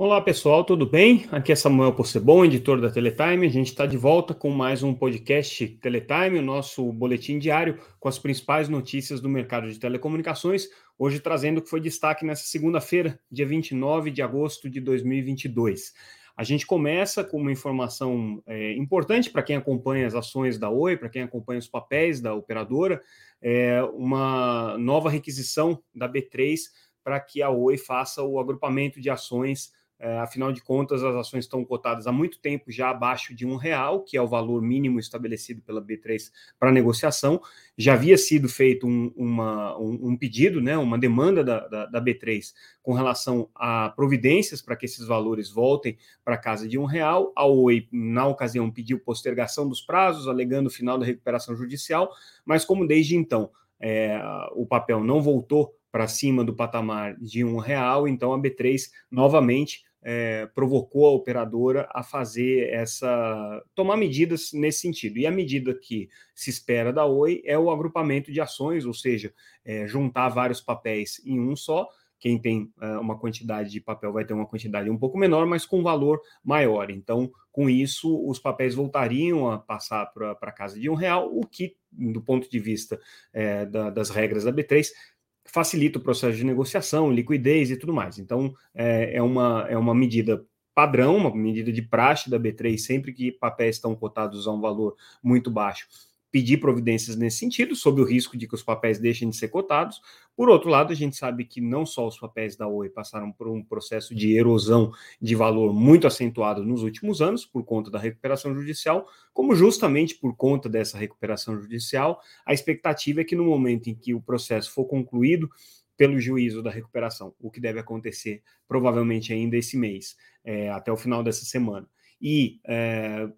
Olá pessoal, tudo bem? Aqui é Samuel Possebon, editor da Teletime. A gente está de volta com mais um podcast Teletime, o nosso boletim diário com as principais notícias do mercado de telecomunicações. Hoje trazendo o que foi destaque nessa segunda-feira, dia 29 de agosto de 2022. A gente começa com uma informação é, importante para quem acompanha as ações da Oi, para quem acompanha os papéis da operadora, é uma nova requisição da B3 para que a Oi faça o agrupamento de ações é, afinal de contas, as ações estão cotadas há muito tempo já abaixo de um real, que é o valor mínimo estabelecido pela B3 para negociação. Já havia sido feito um, uma, um, um pedido, né, uma demanda da, da, da, B3 com relação a providências para que esses valores voltem para casa de um real. A Oi, na ocasião, pediu postergação dos prazos, alegando o final da recuperação judicial, mas como desde então é, o papel não voltou para cima do patamar de um real, então a B3 novamente é, provocou a operadora a fazer essa. tomar medidas nesse sentido. E a medida que se espera da Oi é o agrupamento de ações, ou seja, é, juntar vários papéis em um só. Quem tem uh, uma quantidade de papel vai ter uma quantidade um pouco menor, mas com valor maior. Então, com isso, os papéis voltariam a passar para a casa de um real, o que, do ponto de vista é, da, das regras da B3, facilita o processo de negociação, liquidez e tudo mais. Então, é, é, uma, é uma medida padrão, uma medida de praxe da B3, sempre que papéis estão cotados a um valor muito baixo, pedir providências nesse sentido, sob o risco de que os papéis deixem de ser cotados. Por outro lado, a gente sabe que não só os papéis da Oi passaram por um processo de erosão de valor muito acentuado nos últimos anos, por conta da recuperação judicial, como justamente por conta dessa recuperação judicial, a expectativa é que no momento em que o processo for concluído, pelo juízo da recuperação, o que deve acontecer provavelmente ainda esse mês, é, até o final dessa semana. E é,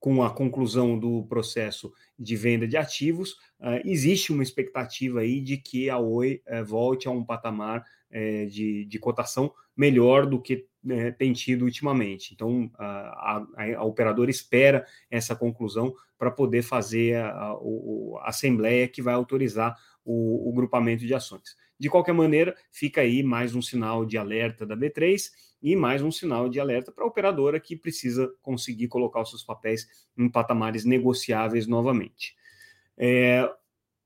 com a conclusão do processo de venda de ativos, uh, existe uma expectativa aí de que a Oi uh, volte a um patamar uh, de, de, cotação melhor do que né, tem tido ultimamente. Então, a, a, a, operadora espera essa conclusão para poder fazer a, a, a, assembleia que vai autorizar o, o grupamento de ações. De qualquer maneira, fica aí mais um sinal de alerta da B3 e mais um sinal de alerta para a operadora que precisa conseguir colocar os seus papéis em patamares negociáveis novamente. É,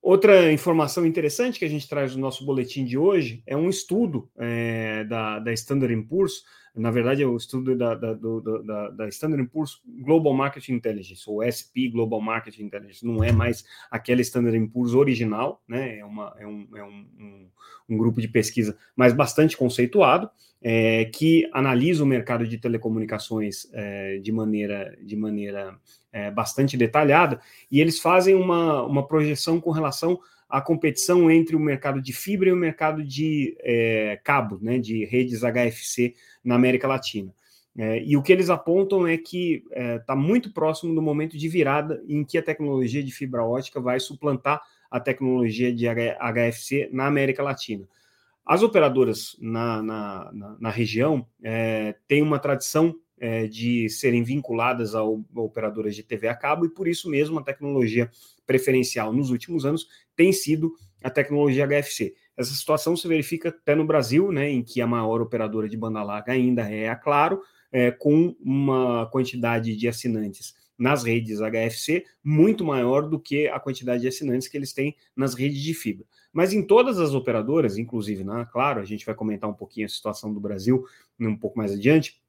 outra informação interessante que a gente traz no nosso boletim de hoje é um estudo é, da, da Standard Poor's na verdade, é o estudo da, da, do, da, da Standard Poor's Global Market Intelligence, ou SP Global Market Intelligence, não é mais aquela Standard Poor's original, né? É, uma, é, um, é um, um, um grupo de pesquisa, mas bastante conceituado, é, que analisa o mercado de telecomunicações é, de maneira, de maneira é, bastante detalhada, e eles fazem uma, uma projeção com relação a competição entre o mercado de fibra e o mercado de é, cabo, né, de redes HFC na América Latina. É, e o que eles apontam é que está é, muito próximo do momento de virada em que a tecnologia de fibra ótica vai suplantar a tecnologia de HFC na América Latina. As operadoras na, na, na, na região é, têm uma tradição é, de serem vinculadas a, operadoras de TV a cabo, e por isso mesmo a tecnologia preferencial nos últimos anos tem sido a tecnologia HFC. Essa situação se verifica até no Brasil, né, em que a maior operadora de banda larga ainda é a Claro, é, com uma quantidade de assinantes nas redes HFC muito maior do que a quantidade de assinantes que eles têm nas redes de fibra. Mas em todas as operadoras, inclusive na Claro, a gente vai comentar um pouquinho a situação do Brasil um pouco mais adiante,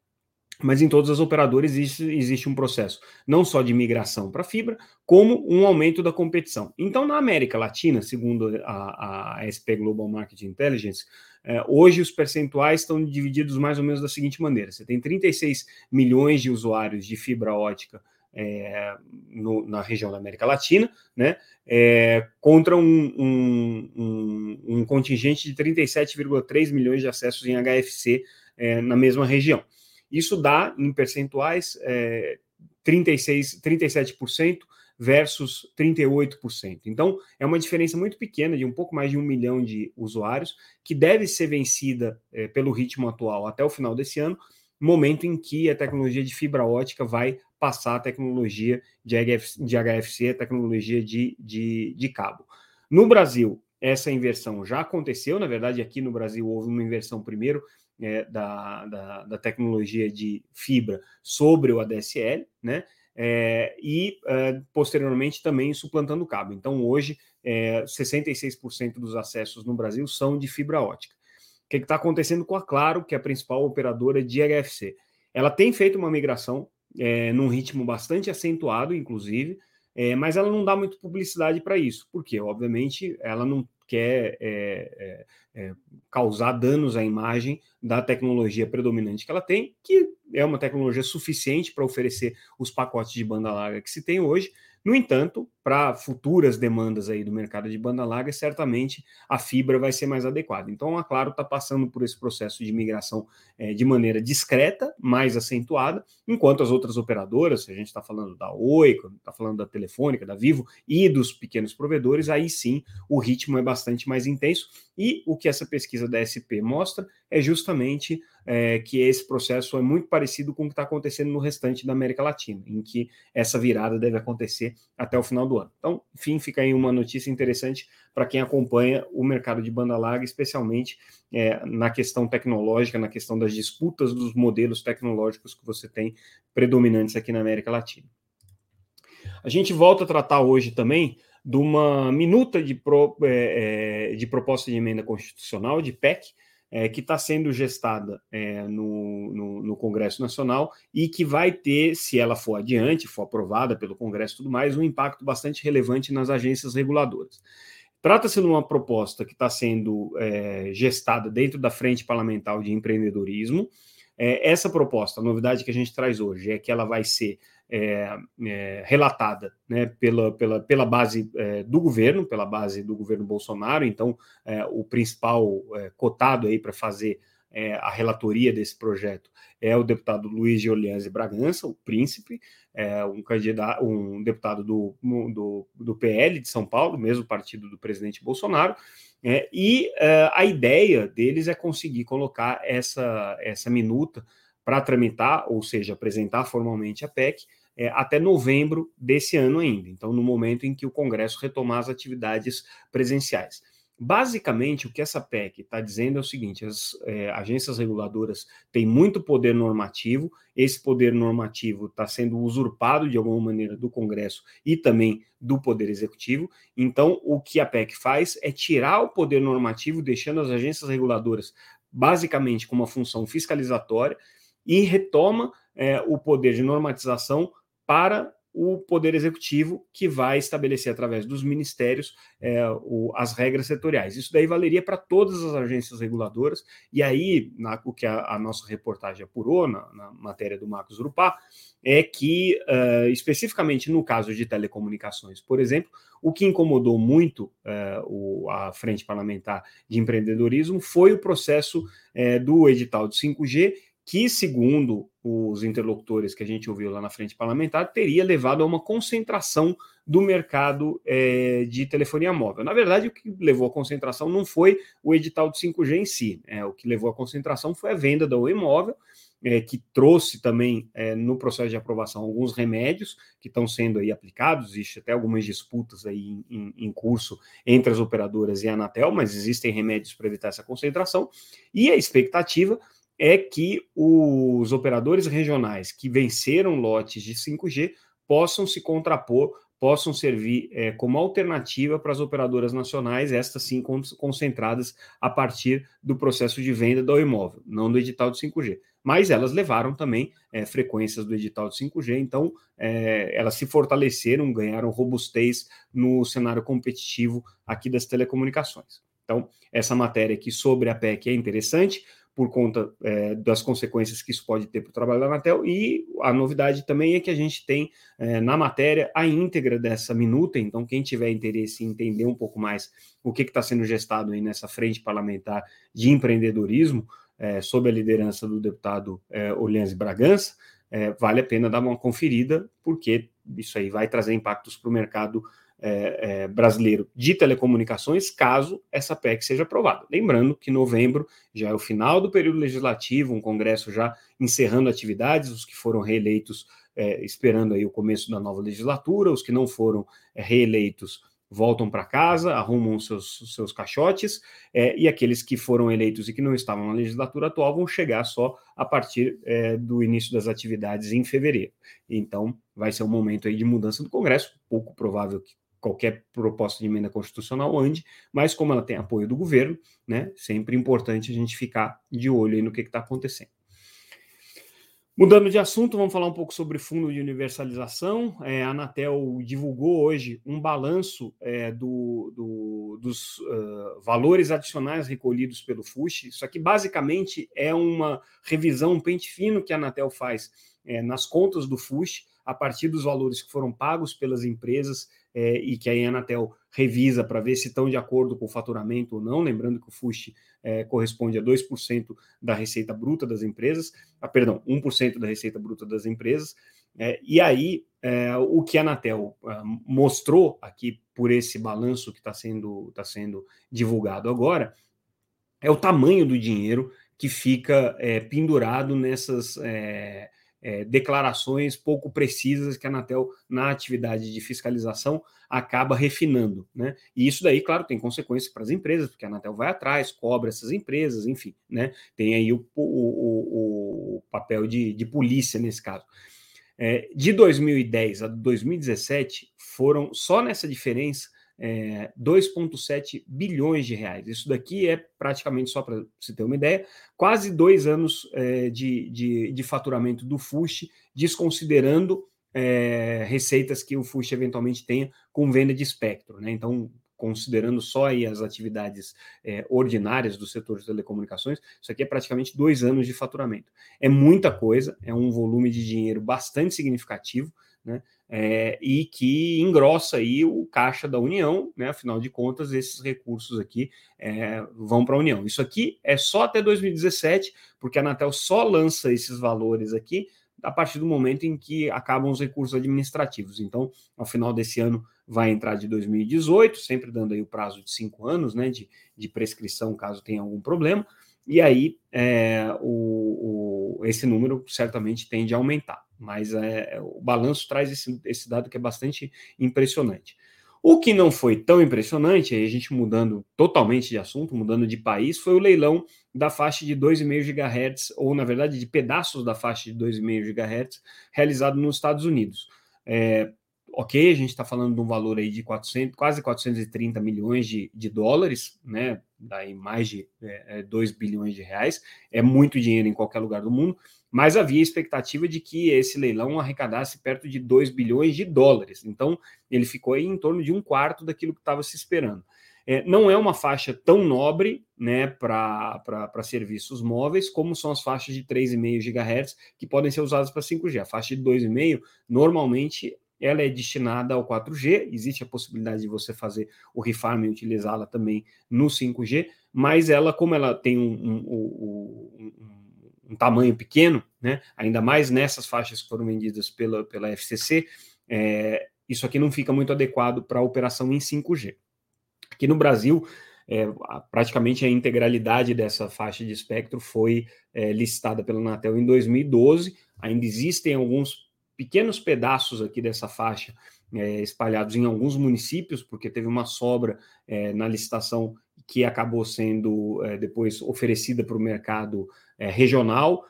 mas em todas as operadoras existe, existe um processo não só de migração para fibra, como um aumento da competição. Então, na América Latina, segundo a, a SP Global Market Intelligence, é, hoje os percentuais estão divididos mais ou menos da seguinte maneira: você tem 36 milhões de usuários de fibra ótica é, no, na região da América Latina, né, é, contra um, um, um, um, contingente de 37,3 milhões de acessos em HFC é, na mesma região. Isso dá, em percentuais, é, 36, 37% versus 38%. Então, é uma diferença muito pequena, de um pouco mais de um milhão de usuários, que deve ser vencida é, pelo ritmo atual até o final desse ano, momento em que a tecnologia de fibra ótica vai passar a tecnologia de, HFC, a tecnologia de, de, de cabo. No Brasil, essa inversão já aconteceu, na verdade, aqui no Brasil houve uma inversão primeiro é, da, da, da, tecnologia de fibra sobre o ADSL, né? É, e é, posteriormente também suplantando o cabo. Então, hoje, 66% dos acessos no Brasil são de fibra ótica. O que está acontecendo com a Claro, que é a principal operadora de HFC? Ela tem feito uma migração é, num ritmo bastante acentuado, inclusive, é, mas ela não dá muito publicidade para isso, porque, obviamente, ela não quer é, é, é, causar danos à imagem da tecnologia predominante que ela tem, que é uma tecnologia suficiente para oferecer os pacotes de banda larga que se tem hoje, no entanto, para futuras demandas aí do mercado de banda larga, certamente a fibra vai ser mais adequada. Então, a Claro está passando por esse processo de migração é, de maneira discreta, mais acentuada, enquanto as outras operadoras, a gente está falando da Oi, está falando da Telefônica, da Vivo e dos pequenos provedores, aí sim o ritmo é bastante mais intenso. E o que essa pesquisa da SP mostra é justamente é, que esse processo é muito parecido com o que está acontecendo no restante da América Latina, em que essa virada deve acontecer até o final do ano. Então, enfim, fica aí uma notícia interessante para quem acompanha o mercado de banda larga, especialmente é, na questão tecnológica, na questão das disputas dos modelos tecnológicos que você tem predominantes aqui na América Latina. A gente volta a tratar hoje também de uma minuta de, pro, é, é de proposta de emenda constitucional, de PEC, é, que está sendo gestada é, no, no, no, Congresso Nacional e que vai ter, se ela for adiante, for aprovada pelo Congresso e tudo mais, um impacto bastante relevante nas agências reguladoras. Trata-se de uma proposta que está sendo é, gestada dentro da Frente Parlamentar de Empreendedorismo. É, essa proposta, a novidade que a gente traz hoje, é que ela vai ser é, é, relatada né, pela, pela, pela base é, do governo, pela base do governo Bolsonaro. Então, é, o principal é, cotado aí para fazer é, a relatoria desse projeto é o deputado Luiz de Bragança, o príncipe, um, candidato, um deputado do, do, do PL de São Paulo, mesmo partido do presidente Bolsonaro. e a ideia deles é conseguir colocar essa, essa minuta para tramitar, ou seja, apresentar formalmente a PEC, é, até novembro desse ano ainda. Então, no momento em que o Congresso retomar as atividades presenciais. Basicamente, o que essa PEC está dizendo é o seguinte: as é, agências reguladoras têm muito poder normativo, esse poder normativo está sendo usurpado de alguma maneira do Congresso e também do Poder Executivo. Então, o que a PEC faz é tirar o poder normativo, deixando as agências reguladoras basicamente com uma função fiscalizatória e retoma é, o poder de normatização para o Poder Executivo, que vai estabelecer através dos ministérios é, o, as regras setoriais. Isso daí valeria para todas as agências reguladoras, e aí, na, o que a, a, nossa reportagem apurou na, na, matéria do Marcos Urupá, é que, uh, especificamente no caso de telecomunicações, por exemplo, o que incomodou muito uh, o, a Frente Parlamentar de Empreendedorismo foi o processo uh, do edital de 5G, que, segundo os interlocutores que a gente ouviu lá na frente parlamentar, teria levado a uma concentração do mercado é, de telefonia móvel. Na verdade, o que levou à concentração não foi o edital de 5G em si, é, o que levou à concentração foi a venda da Oi Móvel, é, que trouxe também é, no processo de aprovação alguns remédios que estão sendo aí aplicados, existe até algumas disputas aí em, em, curso entre as operadoras e a Anatel, mas existem remédios para evitar essa concentração, e a expectativa é que os operadores regionais que venceram lotes de 5G possam se contrapor, possam servir é, como alternativa para as operadoras nacionais, estas sim concentradas a partir do processo de venda do imóvel, não do edital de 5G. Mas elas levaram também é, frequências do edital de 5G, então é, elas se fortaleceram, ganharam robustez no cenário competitivo aqui das telecomunicações. Então, essa matéria aqui sobre a PEC é interessante, por conta é, das consequências que isso pode ter para o trabalho da Anatel. E a novidade também é que a gente tem é, na matéria a íntegra dessa minuta. Então, quem tiver interesse em entender um pouco mais o que está sendo gestado aí nessa frente parlamentar de empreendedorismo, é, sob a liderança do deputado é, Bragança, é, vale a pena dar uma conferida, porque isso aí vai trazer impactos para o mercado é, é, brasileiro de telecomunicações, caso essa PEC seja aprovada. Lembrando que novembro já é o final do período legislativo, um Congresso já encerrando atividades, os que foram reeleitos é, esperando aí o começo da nova legislatura, os que não foram é, reeleitos voltam para casa, arrumam seus, seus caixotes, é, e aqueles que foram eleitos e que não estavam na legislatura atual vão chegar só a partir é, do início das atividades em fevereiro. Então, vai ser um momento aí de mudança do Congresso, pouco provável que qualquer proposta de emenda constitucional ande, mas como ela tem apoio do governo, né, sempre importante a gente ficar de olho no que está acontecendo. Mudando de assunto, vamos falar um pouco sobre fundo de universalização. É, a Anatel divulgou hoje um balanço é, do, do, dos uh, valores adicionais recolhidos pelo FUSH. Isso aqui basicamente é uma revisão, um pente fino que a Anatel faz é, nas contas do FUSH, a partir dos valores que foram pagos pelas empresas é, e que a Anatel revisa para ver se estão de acordo com o faturamento ou não, lembrando que o FUST é, corresponde a 2% da receita bruta das empresas, ah, perdão, 1% da receita bruta das empresas, é, e aí o que a Anatel é, mostrou aqui por esse balanço que está sendo, tá sendo divulgado agora, é o tamanho do dinheiro que fica pendurado nessas é, é, declarações pouco precisas que a Anatel, na atividade de fiscalização, acaba refinando. Né? E isso daí, claro, tem consequências para as empresas, porque a Anatel vai atrás, cobra essas empresas, enfim, né? tem aí o, o, o, papel de, de polícia nesse caso. É, de 2010 a 2017, foram só nessa diferença é, 2,7 bilhões de reais. Isso daqui é praticamente, só para você ter uma ideia, quase dois anos é, de, de, de, faturamento do FUSH, desconsiderando é, receitas que o FUSH eventualmente tenha com venda de espectro. Né? Então, considerando só aí as atividades é, ordinárias do setor de telecomunicações, isso aqui é praticamente dois anos de faturamento. É muita coisa, é um volume de dinheiro bastante significativo, né? É, e que engrossa aí o caixa da União, né? Afinal de contas, esses recursos aqui é, vão para a União. Isso aqui é só até 2017, porque a Anatel só lança esses valores aqui a partir do momento em que acabam os recursos administrativos. Então, ao final desse ano vai entrar de 2018, sempre dando aí o prazo de cinco anos, né? De, de prescrição caso tenha algum problema. E aí é, o, o, esse número certamente tende a aumentar mas é, é, o balanço traz esse, esse dado que é bastante impressionante. O que não foi tão impressionante, a gente mudando totalmente de assunto, mudando de país, foi o leilão da faixa de 2,5 GHz, ou na verdade de pedaços da faixa de 2,5 GHz, realizado nos Estados Unidos. É, ok, a gente está falando de um valor aí de 400, quase 430 milhões de, de dólares, né? Daí mais de é, 2 é, bilhões de reais, é muito dinheiro em qualquer lugar do mundo, mas havia expectativa de que esse leilão arrecadasse perto de 2 bilhões de dólares. Então, ele ficou em torno de um quarto daquilo que estava se esperando. É, não é uma faixa tão nobre né, para serviços móveis como são as faixas de 3,5 GHz que podem ser usadas para 5G. A faixa de 2,5 normalmente ela é destinada ao 4G, existe a possibilidade de você fazer o refarm e utilizá-la também no 5G, mas ela, como ela tem um, um, um, um um tamanho pequeno, né? ainda mais nessas faixas que foram vendidas pela, pela FCC, é, isso aqui não fica muito adequado para a operação em 5G. Aqui no Brasil, é, praticamente a integralidade dessa faixa de espectro foi é, listada pela Anatel em 2012. Ainda existem alguns pequenos pedaços aqui dessa faixa é, espalhados em alguns municípios, porque teve uma sobra é, na licitação que acabou sendo é, depois oferecida para o mercado é, regional.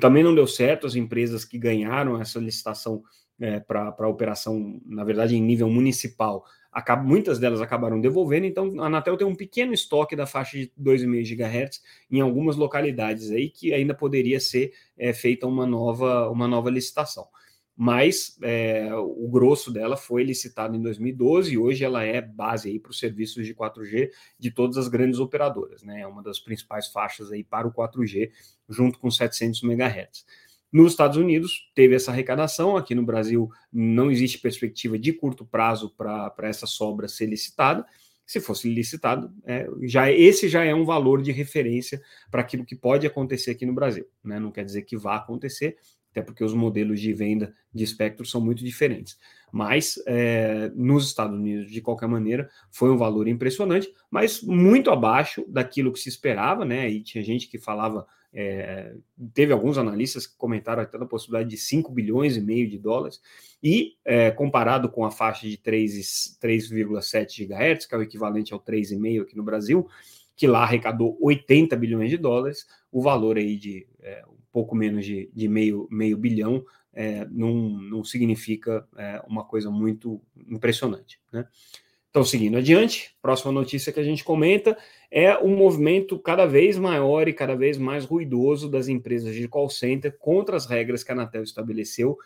Também não deu certo, as empresas que ganharam essa licitação é, para operação, na verdade, em nível municipal, acaba, muitas delas acabaram devolvendo, então a Anatel tem um pequeno estoque da faixa de 2,5 GHz em algumas localidades aí que ainda poderia ser é, feita uma nova, uma nova licitação mas é, o grosso dela foi licitado em 2012 e hoje ela é base para os serviços de 4G de todas as grandes operadoras, né? É uma das principais faixas aí para o 4G, junto com 700 MHz. Nos Estados Unidos teve essa arrecadação, aqui no Brasil não existe perspectiva de curto prazo para essa sobra ser licitada. Se fosse licitado, é, já esse já é um valor de referência para aquilo que pode acontecer aqui no Brasil. Né? Não quer dizer que vá acontecer, até porque os modelos de venda de espectro são muito diferentes. Mas é, nos Estados Unidos, de qualquer maneira, foi um valor impressionante, mas muito abaixo daquilo que se esperava, né? E tinha gente que falava é, teve alguns analistas que comentaram até a possibilidade de 5 bilhões e meio de dólares, e é, comparado com a faixa de 3,7 GHz, que é o equivalente ao 3,5 aqui no Brasil, que lá arrecadou 80 bilhões de dólares, o valor aí de é, pouco menos de, de meio, meio bilhão é, não, não significa é, uma coisa muito impressionante. Né? Então, seguindo adiante, próxima notícia que a gente comenta é um movimento cada vez maior e cada vez mais ruidoso das empresas de call center contra as regras que a Anatel estabeleceu,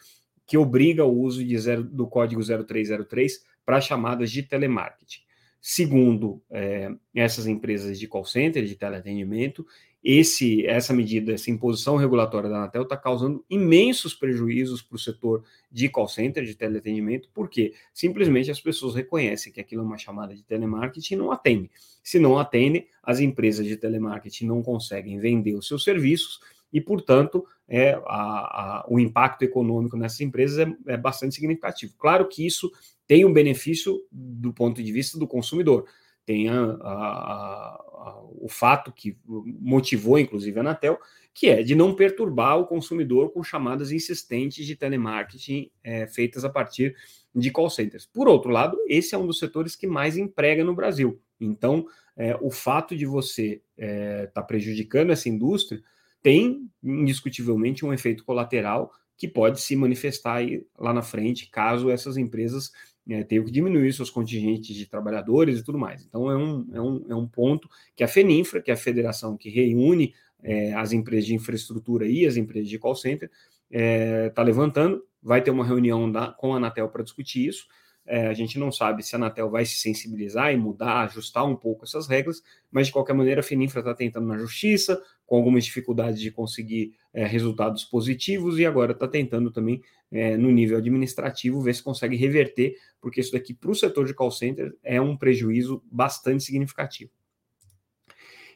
que obriga o uso de zero, do código 0303 para chamadas de telemarketing. Segundo é, essas empresas de call center, de teleatendimento, esse, essa medida, essa imposição regulatória da Anatel está causando imensos prejuízos para o setor de call center, de teleatendimento, porque simplesmente as pessoas reconhecem que aquilo é uma chamada de telemarketing e não atendem. Se não atendem, as empresas de telemarketing não conseguem vender os seus serviços e, portanto, é, a, a, o impacto econômico nessas empresas é, é bastante significativo. Claro que isso tem um benefício do ponto de vista do consumidor tem a, a, a, o fato que motivou, inclusive, a Anatel, que é de não perturbar o consumidor com chamadas insistentes de telemarketing é, feitas a partir de call centers. Por outro lado, esse é um dos setores que mais emprega no Brasil. Então, é, o fato de você estar é, tá prejudicando essa indústria tem indiscutivelmente um efeito colateral que pode se manifestar lá na frente, caso essas empresas é, que diminuir seus contingentes de trabalhadores e tudo mais. Então, é um, é um, é um ponto que a FENINFRA, que é a federação que reúne é, as empresas de infraestrutura e as empresas de call center, está é, levantando. Vai ter uma reunião da, com a Anatel para discutir isso. É, a gente não sabe se a Anatel vai se sensibilizar e mudar, ajustar um pouco essas regras, mas de qualquer maneira a Fininfra está tentando na justiça, com algumas dificuldades de conseguir é, resultados positivos, e agora está tentando também, é, no nível administrativo, ver se consegue reverter, porque isso daqui para o setor de call center é um prejuízo bastante significativo.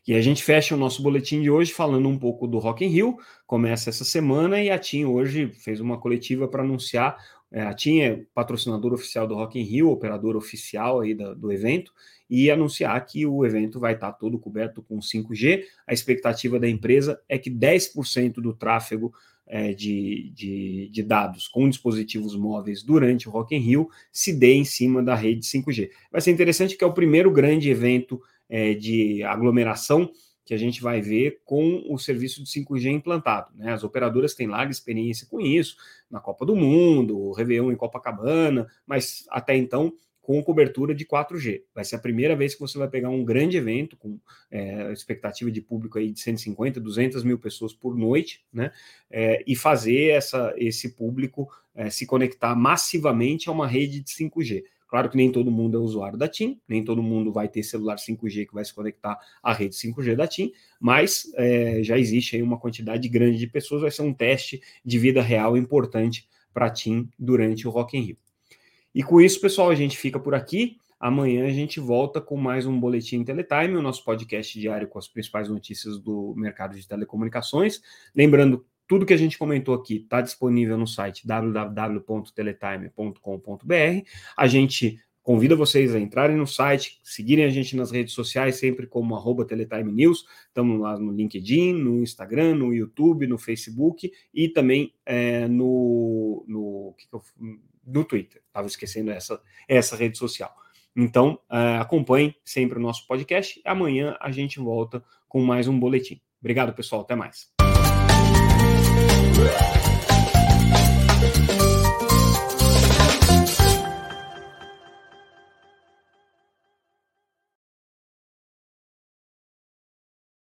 E a gente fecha o nosso boletim de hoje falando um pouco do Rock in Rio. Começa essa semana e a TIM hoje fez uma coletiva para anunciar é, a TIM é patrocinador oficial do Rock in Rio, operador oficial aí do, do evento, e anunciar que o evento vai estar todo coberto com 5G. A expectativa da empresa é que 10% do tráfego é, de, de, de, dados com dispositivos móveis durante o Rock in Rio se dê em cima da rede 5G. Vai ser interessante que é o primeiro grande evento é, de aglomeração que a gente vai ver com o serviço de 5G implantado. Né? As operadoras têm larga experiência com isso, na Copa do Mundo, o Réveillon em Copacabana, mas até então com cobertura de 4G. Vai ser a primeira vez que você vai pegar um grande evento com é, expectativa de público aí de 150, 200 mil pessoas por noite, né? É, e fazer essa, esse público é, se conectar massivamente a uma rede de 5G. Claro que nem todo mundo é usuário da TIM, nem todo mundo vai ter celular 5G que vai se conectar à rede 5G da TIM, mas é, já existe aí uma quantidade grande de pessoas, vai ser um teste de vida real importante para a TIM durante o Rock in Rio. E com isso, pessoal, a gente fica por aqui. Amanhã a gente volta com mais um Boletim Teletime, o nosso podcast diário com as principais notícias do mercado de telecomunicações. Lembrando tudo que a gente comentou aqui está disponível no site www.teletime.com.br. A gente convida vocês a entrarem no site, seguirem a gente nas redes sociais, sempre como arroba Teletime News. Estamos lá no LinkedIn, no Instagram, no YouTube, no Facebook e também é, no, no, no Twitter. Estava esquecendo essa, essa rede social. Então, é, acompanhe sempre o nosso podcast. Amanhã a gente volta com mais um boletim. Obrigado, pessoal. Até mais. Yeah.